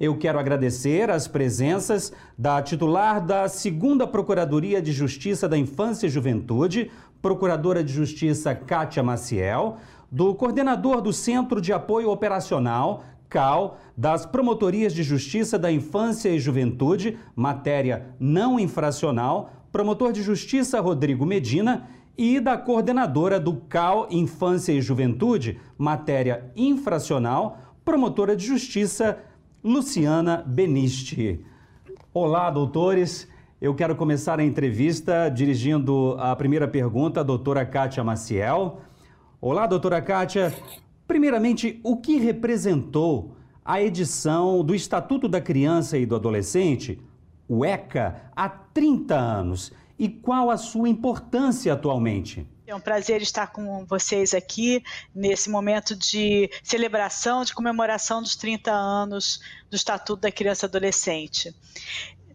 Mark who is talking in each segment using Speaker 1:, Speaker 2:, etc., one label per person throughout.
Speaker 1: Eu quero agradecer as presenças da titular da segunda Procuradoria de Justiça da Infância e Juventude, Procuradora de Justiça Kátia Maciel, do coordenador do Centro de Apoio Operacional, CAL, das Promotorias de Justiça da Infância e Juventude, matéria não infracional, promotor de Justiça Rodrigo Medina e da coordenadora do CAL Infância e Juventude, matéria infracional, promotora de Justiça Luciana Benisti. Olá, doutores. Eu quero começar a entrevista dirigindo a primeira pergunta à doutora Kátia Maciel. Olá, doutora Kátia. Primeiramente, o que representou a edição do Estatuto da Criança e do Adolescente, o ECA, há 30 anos? E qual a sua importância atualmente?
Speaker 2: É um prazer estar com vocês aqui nesse momento de celebração, de comemoração dos 30 anos do Estatuto da Criança e Adolescente.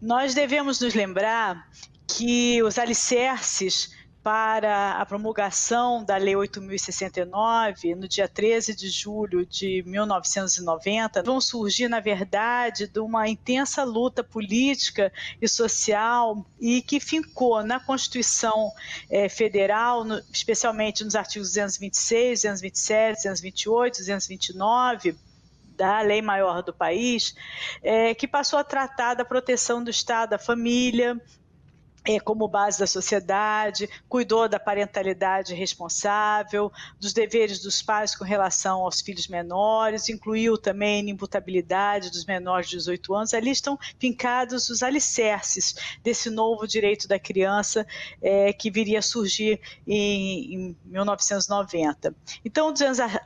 Speaker 2: Nós devemos nos lembrar que os alicerces para a promulgação da Lei 8.069, no dia 13 de julho de 1990, vão surgir, na verdade, de uma intensa luta política e social e que fincou na Constituição eh, Federal, no, especialmente nos artigos 226, 227, 228, 229, da lei maior do país, é, que passou a tratar da proteção do Estado, da família, é, como base da sociedade, cuidou da parentalidade responsável, dos deveres dos pais com relação aos filhos menores, incluiu também a inimputabilidade dos menores de 18 anos. Ali estão fincados os alicerces desse novo direito da criança é, que viria a surgir em, em 1990. Então,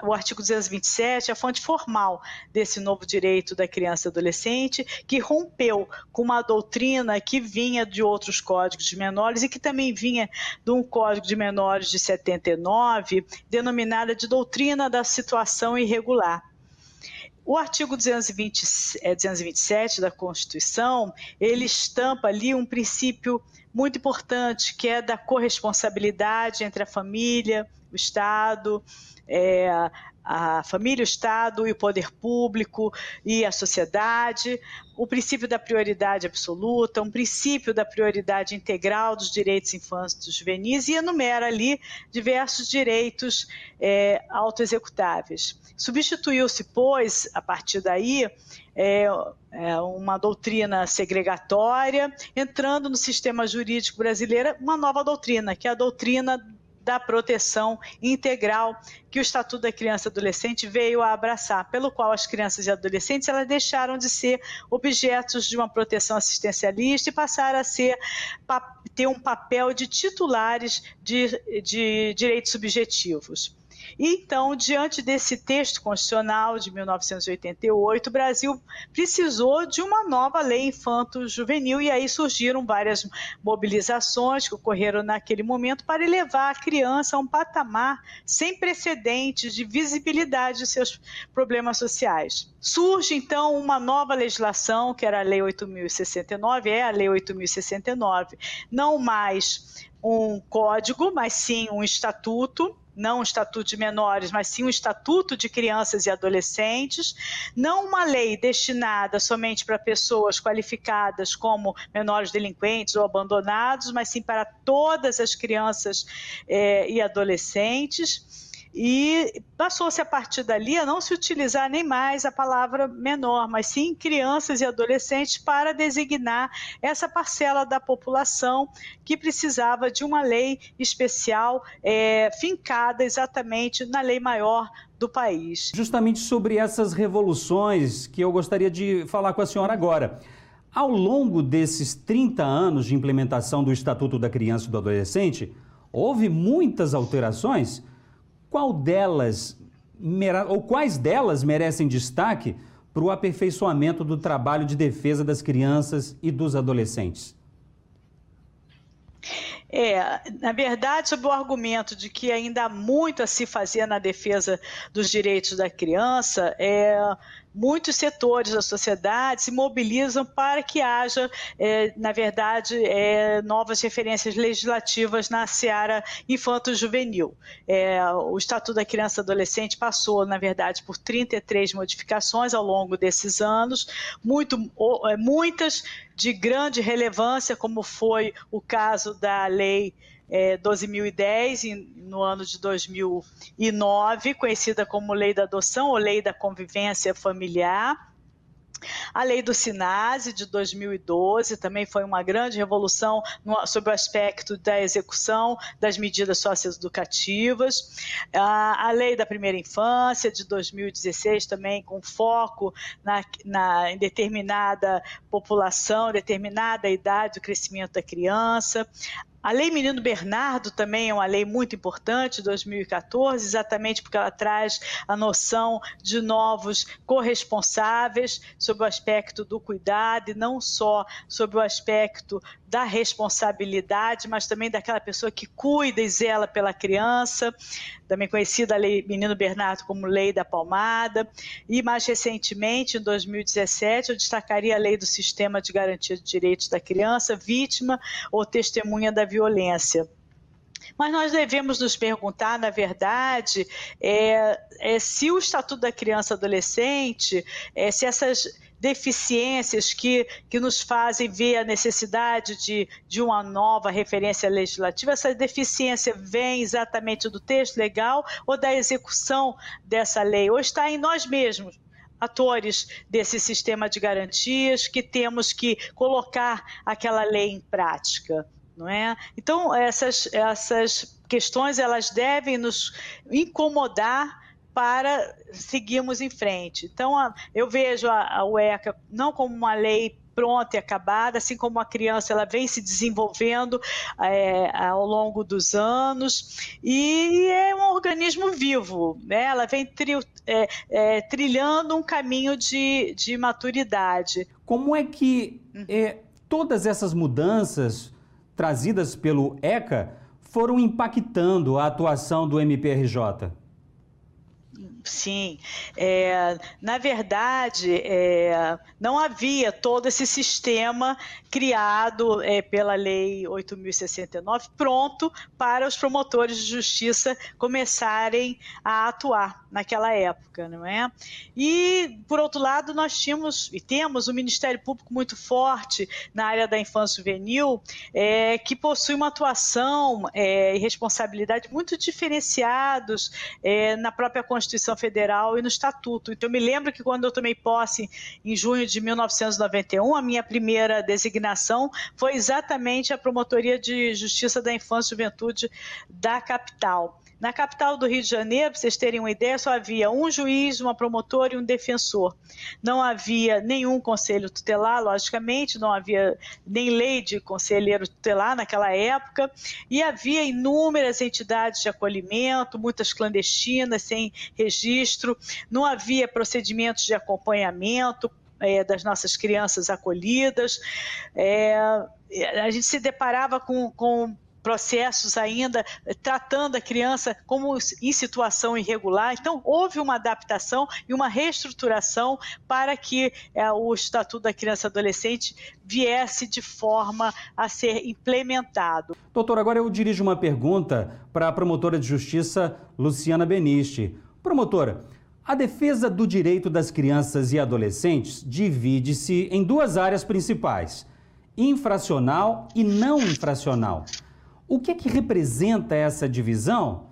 Speaker 2: o artigo 227 é a fonte formal desse novo direito da criança e adolescente, que rompeu com uma doutrina que vinha de outros códigos Código de Menores e que também vinha de um Código de Menores de 79, denominada de Doutrina da Situação Irregular. O artigo 220, é, 227 da Constituição, ele estampa ali um princípio muito importante, que é da corresponsabilidade entre a família, o Estado, é, a família, o Estado e o poder público e a sociedade, o princípio da prioridade absoluta, um princípio da prioridade integral dos direitos infantis e juvenis e enumera ali diversos direitos é, autoexecutáveis. Substituiu-se, pois, a partir daí, é, é uma doutrina segregatória, entrando no sistema jurídico brasileiro uma nova doutrina, que é a doutrina da proteção integral que o Estatuto da Criança e Adolescente veio a abraçar, pelo qual as crianças e adolescentes elas deixaram de ser objetos de uma proteção assistencialista e passaram a ser ter um papel de titulares de, de direitos subjetivos. Então, diante desse texto constitucional de 1988, o Brasil precisou de uma nova lei infanto-juvenil e aí surgiram várias mobilizações que ocorreram naquele momento para elevar a criança a um patamar sem precedentes de visibilidade de seus problemas sociais. Surge então uma nova legislação, que era a Lei 8069, é a Lei 8069, não mais um código, mas sim um estatuto não um estatuto de menores, mas sim um estatuto de crianças e adolescentes, não uma lei destinada somente para pessoas qualificadas como menores delinquentes ou abandonados, mas sim para todas as crianças eh, e adolescentes e passou-se a partir dali a não se utilizar nem mais a palavra menor, mas sim crianças e adolescentes para designar essa parcela da população que precisava de uma lei especial é, fincada exatamente na lei maior do país.
Speaker 1: Justamente sobre essas revoluções que eu gostaria de falar com a senhora agora. Ao longo desses 30 anos de implementação do Estatuto da Criança e do Adolescente, houve muitas alterações qual delas, ou quais delas merecem destaque para o aperfeiçoamento do trabalho de defesa das crianças e dos adolescentes?
Speaker 2: É, na verdade, sob o argumento de que ainda há muito a se fazer na defesa dos direitos da criança, é, muitos setores da sociedade se mobilizam para que haja, é, na verdade, é, novas referências legislativas na seara infanto-juvenil. É, o Estatuto da Criança e Adolescente passou, na verdade, por 33 modificações ao longo desses anos, muito, é, muitas de grande relevância, como foi o caso da lei é, 12.010, no ano de 2009, conhecida como Lei da Adoção ou Lei da Convivência Familiar. A lei do SINASE de 2012 também foi uma grande revolução no, sobre o aspecto da execução das medidas socioeducativas. A, a lei da primeira infância de 2016 também com foco na, na, em determinada população, determinada idade do crescimento da criança. A Lei Menino Bernardo também é uma lei muito importante, 2014, exatamente porque ela traz a noção de novos corresponsáveis sobre o aspecto do cuidado e não só sobre o aspecto da responsabilidade, mas também daquela pessoa que cuida e zela pela criança, também conhecida a Lei Menino Bernardo como Lei da Palmada, e mais recentemente, em 2017, eu destacaria a Lei do Sistema de Garantia de Direitos da Criança, vítima ou testemunha da violência. Mas nós devemos nos perguntar, na verdade, é, é, se o Estatuto da Criança e Adolescente, é, se essas deficiências que, que nos fazem ver a necessidade de, de uma nova referência legislativa, essa deficiência vem exatamente do texto legal ou da execução dessa lei, ou está em nós mesmos, atores desse sistema de garantias que temos que colocar aquela lei em prática, não é? Então essas essas questões elas devem nos incomodar para seguirmos em frente. Então, eu vejo a, UECA não como uma lei pronta e acabada, assim como a criança ela vem se desenvolvendo é, ao longo dos anos e é um organismo vivo, né? ela vem tri, é, é, trilhando um caminho de, de maturidade.
Speaker 1: Como é que uhum. todas essas mudanças trazidas pelo ECA foram impactando a atuação do MPRJ?
Speaker 2: Sim, é, na verdade, é, não havia todo esse sistema criado é, pela Lei 8.069 pronto para os promotores de justiça começarem a atuar naquela época, não é? E, por outro lado, nós tínhamos e temos um Ministério Público muito forte na área da infância juvenil, é, que possui uma atuação é, e responsabilidade muito diferenciados é, na própria Constituição Federal e no Estatuto. Então, eu me lembro que quando eu tomei posse em junho de 1991, a minha primeira designação foi exatamente a Promotoria de Justiça da Infância e Juventude da capital. Na capital do Rio de Janeiro, para vocês terem uma ideia, só havia um juiz, uma promotora e um defensor. Não havia nenhum conselho tutelar, logicamente, não havia nem lei de conselheiro tutelar naquela época, e havia inúmeras entidades de acolhimento, muitas clandestinas, sem registro, não havia procedimentos de acompanhamento, é, das nossas crianças acolhidas. É, a gente se deparava com, com processos ainda eh, tratando a criança como em situação irregular. Então, houve uma adaptação e uma reestruturação para que é, o Estatuto da Criança e Adolescente viesse de forma a ser implementado.
Speaker 1: Doutor, agora eu dirijo uma pergunta para a promotora de justiça Luciana Benisti. Promotora, a defesa do direito das crianças e adolescentes divide-se em duas áreas principais: infracional e não infracional. O que é que representa essa divisão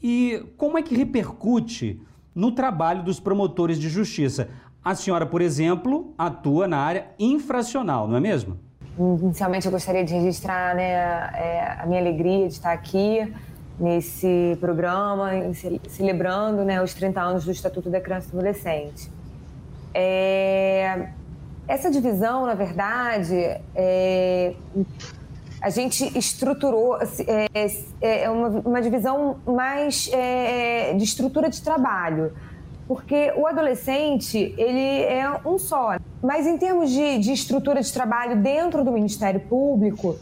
Speaker 1: e como é que repercute no trabalho dos promotores de justiça? A senhora, por exemplo, atua na área infracional, não é mesmo?
Speaker 3: Inicialmente, eu gostaria de registrar né, é, a minha alegria de estar aqui nesse programa, celebrando né, os 30 anos do Estatuto da Criança e do Adolescente. É, essa divisão, na verdade, é, a gente estruturou assim, é, é, é uma, uma, divisão mais é, de estrutura de trabalho, porque o adolescente ele é um só. Mas em termos de, de estrutura de trabalho dentro do Ministério Público,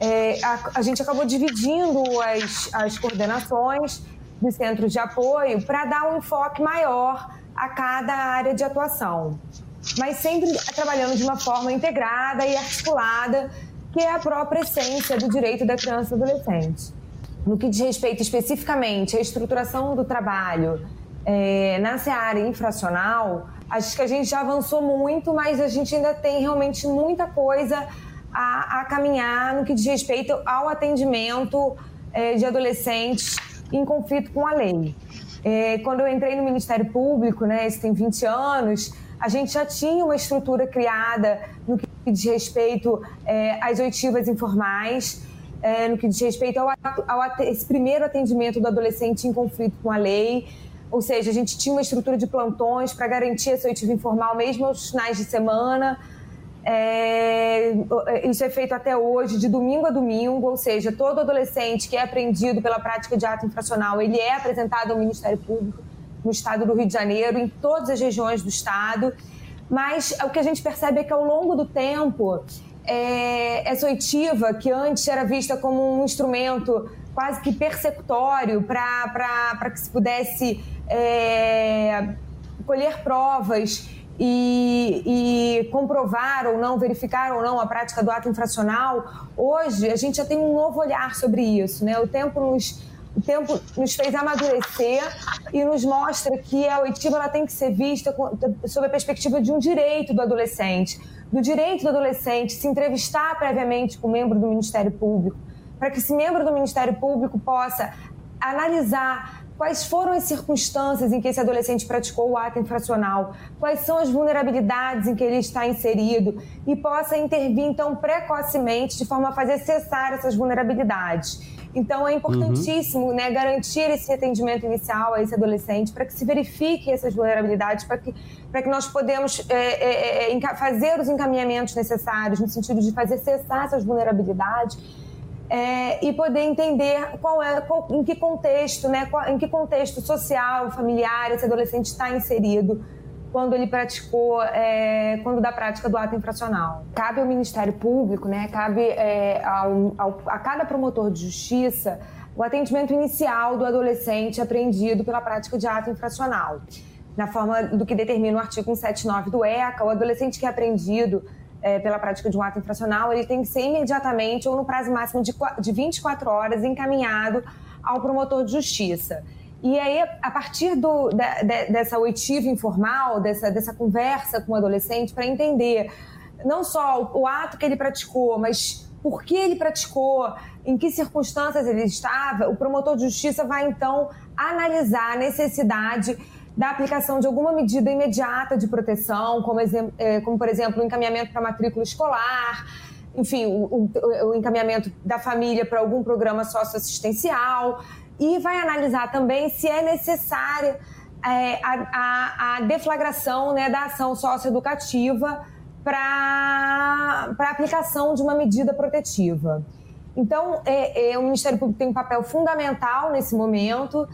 Speaker 3: é, a, a, gente acabou dividindo as, as coordenações dos centros de apoio para dar um enfoque maior a cada área de atuação, mas sempre trabalhando de uma forma integrada e articulada, que é a própria essência do direito da criança e adolescente. No que diz respeito especificamente à estruturação do trabalho é, na área infracional, acho que a gente já avançou muito, mas a gente ainda tem realmente muita coisa a, a caminhar no que diz respeito ao atendimento é, de adolescentes em conflito com a lei. É, quando eu entrei no Ministério Público, né, isso tem 20 anos, a gente já tinha uma estrutura criada no que diz respeito é, às oitivas informais, é, no que diz respeito ao, ao esse primeiro atendimento do adolescente em conflito com a lei. Ou seja, a gente tinha uma estrutura de plantões para garantir essa oitiva informal mesmo aos finais de semana. É, isso é feito até hoje, de domingo a domingo, ou seja, todo adolescente que é apreendido pela prática de ato infracional, ele é apresentado ao Ministério Público no estado do Rio de Janeiro, em todas as regiões do estado. Mas o que a gente percebe é que ao longo do tempo, é, essa oitiva, que antes era vista como um instrumento quase que persecutório para que se pudesse é, colher provas e, e, comprovar ou não, verificar ou não a prática do ato infracional, hoje a gente já tem um novo olhar sobre isso. Né? O tempo nos, tempo nos fez amadurecer e nos mostra que a oitiva ela tem que ser vista sob a perspectiva de um direito do adolescente, do direito do adolescente se entrevistar previamente com um membro do Ministério Público, para que esse membro do Ministério Público possa analisar quais foram as circunstâncias em que esse adolescente praticou o ato infracional, quais são as vulnerabilidades em que ele está inserido e possa intervir então precocemente de forma a fazer cessar essas vulnerabilidades. Então é importantíssimo uhum. né, garantir esse atendimento inicial a esse adolescente para que se verifique essas vulnerabilidades, para que, que nós podemos é, é, é, fazer os encaminhamentos necessários no sentido de fazer cessar essas vulnerabilidades é, e poder entender qual é, qual, em que contexto, né, qual, em que contexto social, familiar esse adolescente está inserido quando ele praticou, é, quando da prática do ato infracional. Cabe ao Ministério Público, né, cabe é, ao, ao, a cada promotor de justiça o atendimento inicial do adolescente apreendido pela prática de ato infracional. Na forma do que determina o artigo 179 do ECA, o adolescente que é apreendido é, pela prática de um ato infracional, ele tem que ser imediatamente ou no prazo máximo de, de 24 horas encaminhado ao promotor de justiça. E aí, a partir do, da, dessa oitiva informal, dessa, dessa conversa com o adolescente, para entender não só o, o ato que ele praticou, mas por que ele praticou, em que circunstâncias ele estava, o promotor de justiça vai então analisar a necessidade da aplicação de alguma medida imediata de proteção, como, é, como por exemplo, o encaminhamento para matrícula escolar, enfim, o, o, o encaminhamento da família para algum programa socioassistencial, e vai analisar também se é necessária é, a, a, a, deflagração né, da ação socioeducativa para a aplicação de uma medida protetiva. Então, é, é, o Ministério Público tem um papel fundamental nesse momento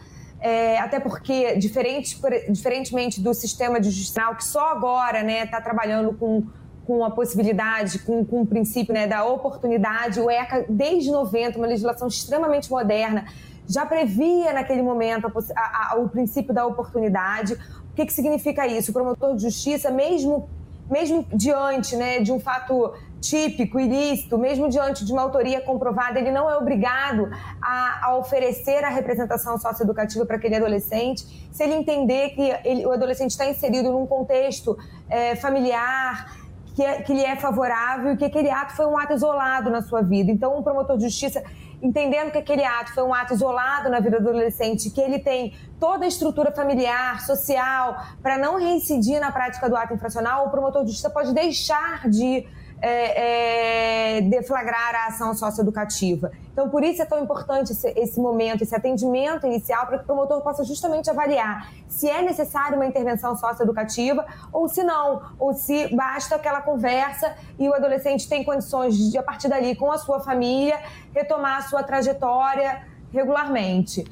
Speaker 3: é, até porque, diferente, diferentemente do sistema justiça, que só agora está né, tá trabalhando com, com a possibilidade, com, com o princípio né, da oportunidade, o ECA, desde 90, uma legislação extremamente moderna, já previa naquele momento a, a, o princípio da oportunidade. O que, que significa isso? O promotor de justiça, mesmo, mesmo diante né, de um fato típico, ilícito, mesmo diante de uma autoria comprovada, ele não é obrigado a, a oferecer a representação socioeducativa para aquele adolescente, se ele entender que ele, o adolescente está inserido num contexto é, familiar, que, é, que lhe é favorável e que aquele ato foi um ato isolado na sua vida. Então, um promotor de justiça, entendendo que aquele ato foi um ato isolado na vida do adolescente, que ele tem toda a estrutura familiar, social, para não reincidir na prática do ato infracional, o promotor de justiça pode deixar de é, é, deflagrar a ação socioeducativa. Então, por isso é tão importante esse, esse momento, esse atendimento inicial, para que o promotor possa justamente avaliar se é necessário uma intervenção socioeducativa ou se não, ou se basta aquela conversa e o adolescente tem condições de, a partir dali, com a sua família, retomar a sua trajetória regularmente.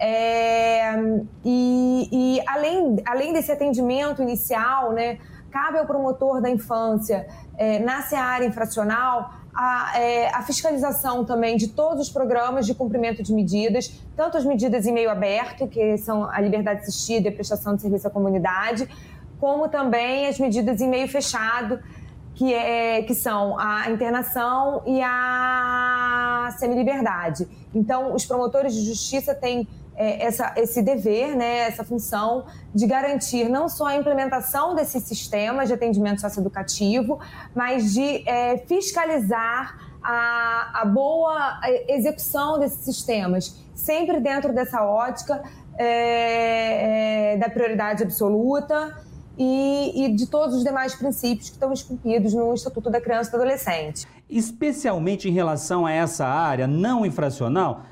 Speaker 3: É, e, e além, além desse atendimento inicial, né, cabe ao promotor da infância, é, na seara infracional, a, é, a, fiscalização também de todos os programas de cumprimento de medidas, tanto as medidas em meio aberto, que são a liberdade assistida e a prestação de serviço à comunidade, como também as medidas em meio fechado, que, é, que são a internação e a semi-liberdade. Então, os promotores de justiça têm é, essa, esse dever, né, essa função de garantir não só a implementação desses sistemas de atendimento socioeducativo, mas de é, fiscalizar a, a, boa execução desses sistemas, sempre dentro dessa ótica é, é da prioridade absoluta e, e, de todos os demais princípios que estão esculpidos no Estatuto da Criança e do Adolescente.
Speaker 1: Especialmente em relação a essa área não infracional,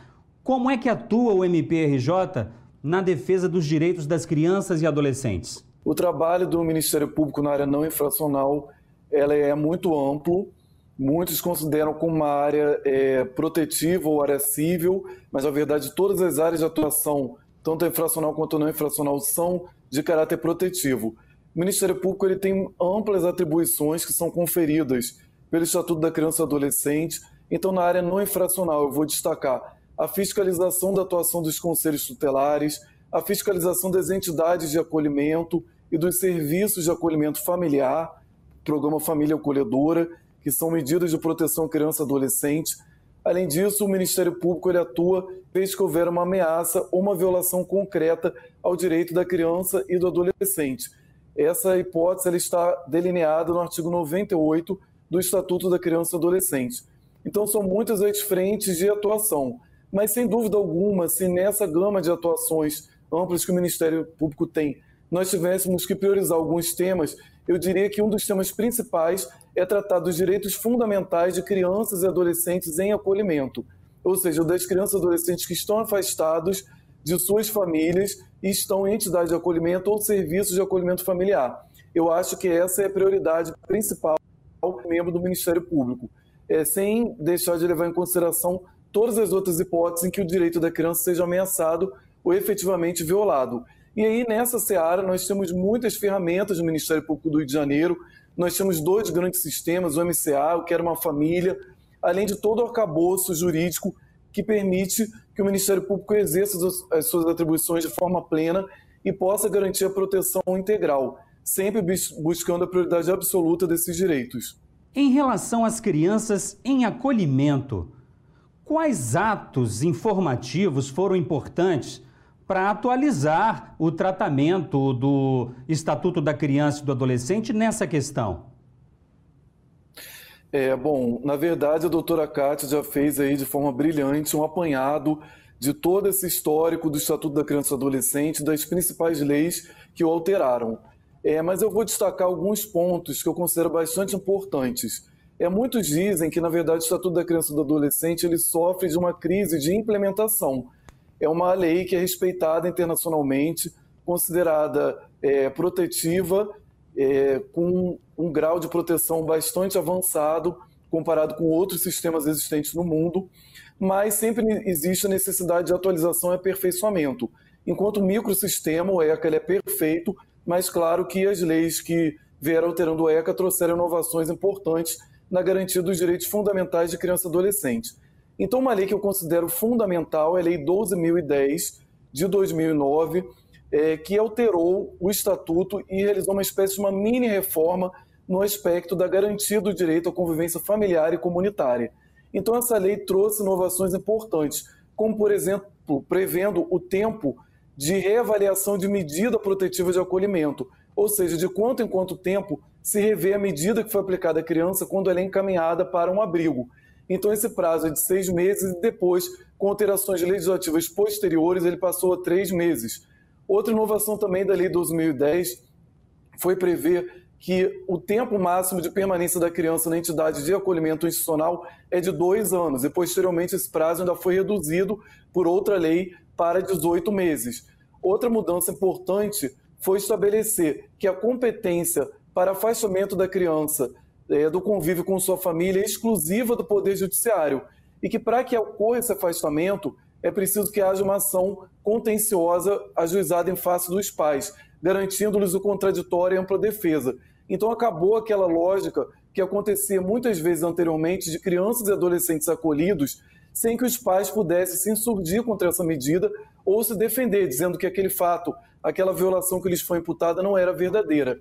Speaker 1: como é que atua o MPRJ na defesa dos direitos das crianças e adolescentes?
Speaker 4: O trabalho do Ministério Público na área não infracional ela é muito amplo. Muitos consideram como uma área é, protetiva ou área civil, mas na verdade todas as áreas de atuação, tanto infracional quanto não infracional, são de caráter protetivo. O Ministério Público ele tem amplas atribuições que são conferidas pelo Estatuto da Criança e Adolescente. Então, na área não infracional, eu vou destacar a fiscalização da atuação dos conselhos tutelares, a fiscalização das entidades de acolhimento e dos serviços de acolhimento familiar, programa Família Acolhedora, que são medidas de proteção à criança e adolescente. Além disso, o Ministério Público ele atua desde que houver uma ameaça ou uma violação concreta ao direito da criança e do adolescente. Essa hipótese ela está delineada no artigo 98 do Estatuto da Criança e Adolescente. Então, são muitas as frentes de atuação, mas sem dúvida alguma, se nessa gama de atuações amplas que o Ministério Público tem, nós tivéssemos que priorizar alguns temas, eu diria que um dos temas principais é tratar dos direitos fundamentais de crianças e adolescentes em acolhimento, ou seja, das crianças e adolescentes que estão afastados de suas famílias e estão em entidade de acolhimento ou serviços de acolhimento familiar. Eu acho que essa é a prioridade principal do membro do Ministério Público, é, sem deixar de levar em consideração todas as outras hipóteses em que o direito da criança seja ameaçado ou efetivamente violado. E aí, nessa seara, nós temos muitas ferramentas no Ministério Público do Rio de Janeiro, nós temos dois grandes sistemas, o MCA, o que era uma família, além de todo o arcabouço jurídico que permite que o Ministério Público exerça as suas atribuições de forma plena e possa garantir a proteção integral, sempre buscando a prioridade absoluta desses direitos.
Speaker 1: Em relação às crianças em acolhimento, quais atos informativos foram importantes para atualizar o tratamento do Estatuto da Criança e do Adolescente nessa questão?
Speaker 4: É, bom, na verdade, a doutora Cátia já fez aí de forma brilhante um apanhado de todo esse histórico do Estatuto da Criança e Adolescente, das principais leis que o alteraram. É, mas eu vou destacar alguns pontos que eu considero bastante importantes. É, muitos dizem que, na verdade, o Estatuto da Criança e do Adolescente ele sofre de uma crise de implementação. É uma lei que é respeitada internacionalmente, considerada é, protetiva é, com um grau de proteção bastante avançado comparado com outros sistemas existentes no mundo, mas sempre existe a necessidade de atualização e aperfeiçoamento. Enquanto o microsistema, o ECA, ele é perfeito, mas claro que as leis que vieram alterando o ECA trouxeram inovações importantes na garantia dos direitos fundamentais de criança e adolescente. Então, uma lei que eu considero fundamental é a Lei 12.010, de 2009, é, que alterou o estatuto e realizou uma espécie de uma mini reforma no aspecto da garantia do direito à convivência familiar e comunitária. Então, essa lei trouxe inovações importantes, como, por exemplo, prevendo o tempo de reavaliação de medida protetiva de acolhimento, ou seja, de quanto em quanto tempo se revê a medida que foi aplicada à criança quando ela é encaminhada para um abrigo. Então, esse prazo é de seis meses e depois, com alterações legislativas posteriores, ele passou a três meses. Outra inovação também da Lei 2010 foi prever que o tempo máximo de permanência da criança na entidade de acolhimento institucional é de dois anos, e posteriormente esse prazo ainda foi reduzido por outra lei para 18 meses. Outra mudança importante foi estabelecer que a competência para afastamento da criança é, do convívio com sua família exclusiva do Poder Judiciário e que, para que ocorra esse afastamento, é preciso que haja uma ação contenciosa ajuizada em face dos pais, garantindo-lhes o contraditório e ampla defesa. Então acabou aquela lógica que acontecia muitas vezes anteriormente de crianças e adolescentes acolhidos sem que os pais pudessem se insurgir contra essa medida ou se defender, dizendo que aquele fato, aquela violação que lhes foi imputada não era verdadeira.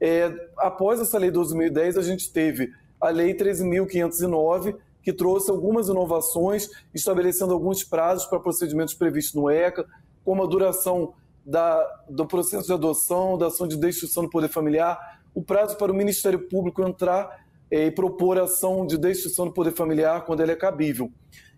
Speaker 4: É, após essa lei 12.010, a gente teve a lei 13.509, que trouxe algumas inovações, estabelecendo alguns prazos para procedimentos previstos no ECA, como a duração da, do processo de adoção, da ação de destruição do poder familiar, o prazo para o Ministério Público entrar é, e propor ação de destruição do poder familiar quando ele é cabível.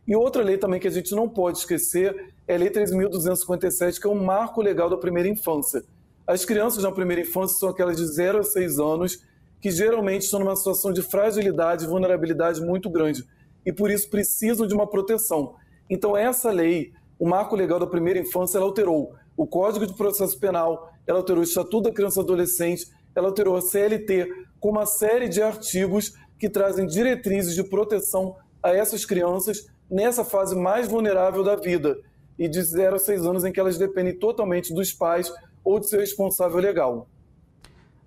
Speaker 4: E outra lei também que a gente não pode esquecer é a Lei 3.257, que é um marco legal da primeira infância. As crianças na primeira infância são aquelas de 0 a 6 anos que geralmente estão numa situação de fragilidade e vulnerabilidade muito grande e por isso precisam de uma proteção. Então essa lei, o marco legal da primeira infância, ela alterou o Código de Processo Penal, ela alterou o Estatuto da Criança e Adolescente, ela alterou a CLT com uma série de artigos que trazem diretrizes de proteção a essas crianças nessa fase mais vulnerável da vida e de 0 a 6 anos em que elas dependem totalmente dos pais ou de seu responsável legal.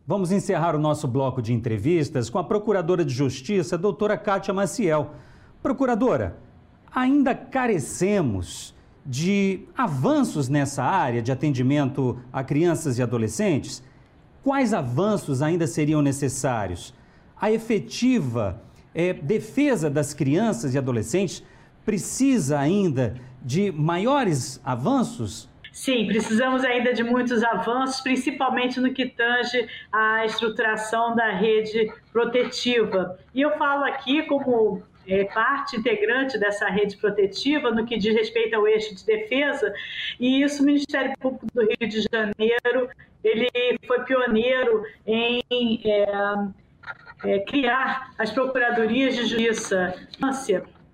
Speaker 1: Vamos encerrar o nosso bloco de entrevistas com a Procuradora de Justiça, doutora Kátia Maciel. Procuradora, ainda carecemos de avanços nessa área de atendimento a crianças e adolescentes? Quais avanços ainda seriam necessários? A efetiva é, defesa das crianças e adolescentes precisa ainda de maiores avanços?
Speaker 2: Sim, precisamos ainda de muitos avanços, principalmente no que tange à estruturação da rede protetiva. E eu falo aqui como é, parte integrante dessa rede protetiva no que diz respeito ao eixo de defesa, e isso o Ministério Público do Rio de Janeiro ele foi pioneiro em é, é, criar as procuradorias de justiça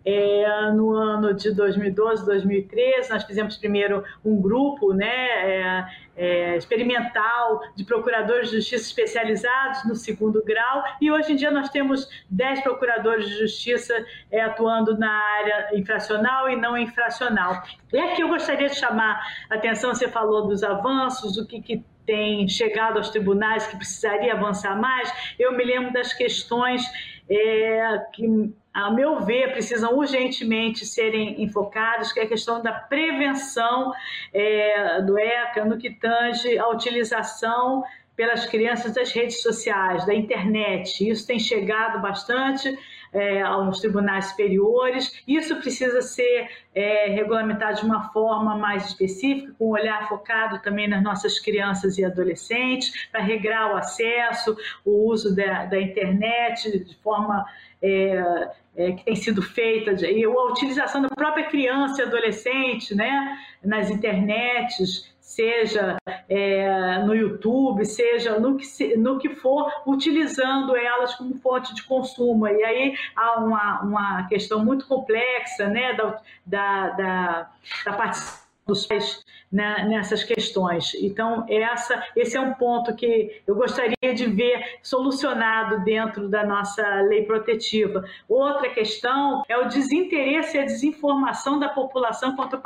Speaker 2: é, no ano de 2012, 2013, nós fizemos primeiro um grupo né, é, é, experimental de procuradores de justiça especializados no segundo grau, e hoje em dia nós temos 10 procuradores de justiça é, atuando na área infracional e não infracional. E aqui eu gostaria de chamar a atenção, você falou dos avanços, o que, que tem chegado aos tribunais que precisaria avançar mais. Eu me lembro das questões é, que a meu ver, precisam urgentemente serem enfocados, que é a questão da prevenção é, do ECA no que tange a utilização pelas crianças das redes sociais, da internet. Isso tem chegado bastante é, aos tribunais superiores. Isso precisa ser é, regulamentado de uma forma mais específica, com um olhar focado também nas nossas crianças e adolescentes, para regrar o acesso, o uso da, da internet de forma é, é, que tem sido feita, e a utilização da própria criança e adolescente né, nas internets, seja é, no YouTube, seja no que, no que for, utilizando elas como fonte de consumo. E aí há uma, uma questão muito complexa né, da, da, da, da participação dos pais né, nessas questões. Então, essa, esse é um ponto que eu gostaria de ver solucionado dentro da nossa lei protetiva. Outra questão é o desinteresse e a desinformação da população quanto ao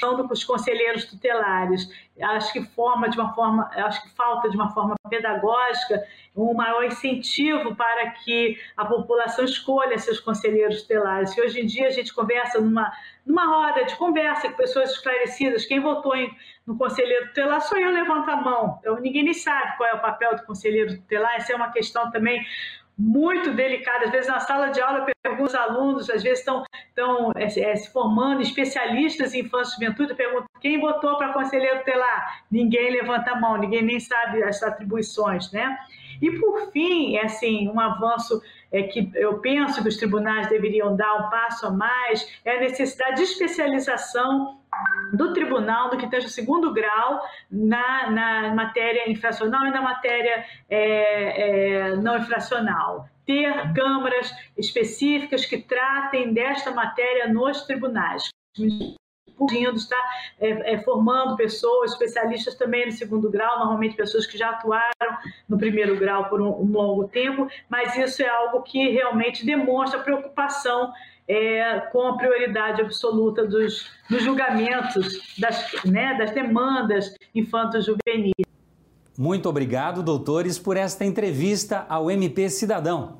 Speaker 2: dos conselheiros tutelares. Acho que forma de uma forma, acho que falta de uma forma pedagógica um maior incentivo para que a população escolha seus conselheiros tutelares. E hoje em dia a gente conversa numa, numa roda de conversa com pessoas esclarecidas. Quem votou em, no conselheiro tutelar sou eu, levanta a mão. Então ninguém nem sabe qual é o papel do conselheiro tutelar. Essa é uma questão também muito delicada. Às vezes, na sala de aula, pergunto aos alunos, às vezes estão, estão é, é, se formando, especialistas em infância e juventude, eu pergunto quem votou para conselheiro tutelar? Ninguém levanta a mão, ninguém nem sabe as atribuições, né? E, por fim, é assim, um avanço é, que eu penso que os tribunais deveriam dar um passo a mais é a necessidade de especialização do tribunal, do que esteja segundo grau, na, na matéria infracional e na matéria é, é, não infracional. Ter câmaras específicas que tratem desta matéria nos tribunais está é, é, formando pessoas, especialistas também no segundo grau, normalmente pessoas que já atuaram no primeiro grau por um, um longo tempo, mas isso é algo que realmente demonstra preocupação é, com a prioridade absoluta dos, dos julgamentos, das, né, das demandas infanto-juvenis.
Speaker 1: Muito obrigado, doutores, por esta entrevista ao MP Cidadão.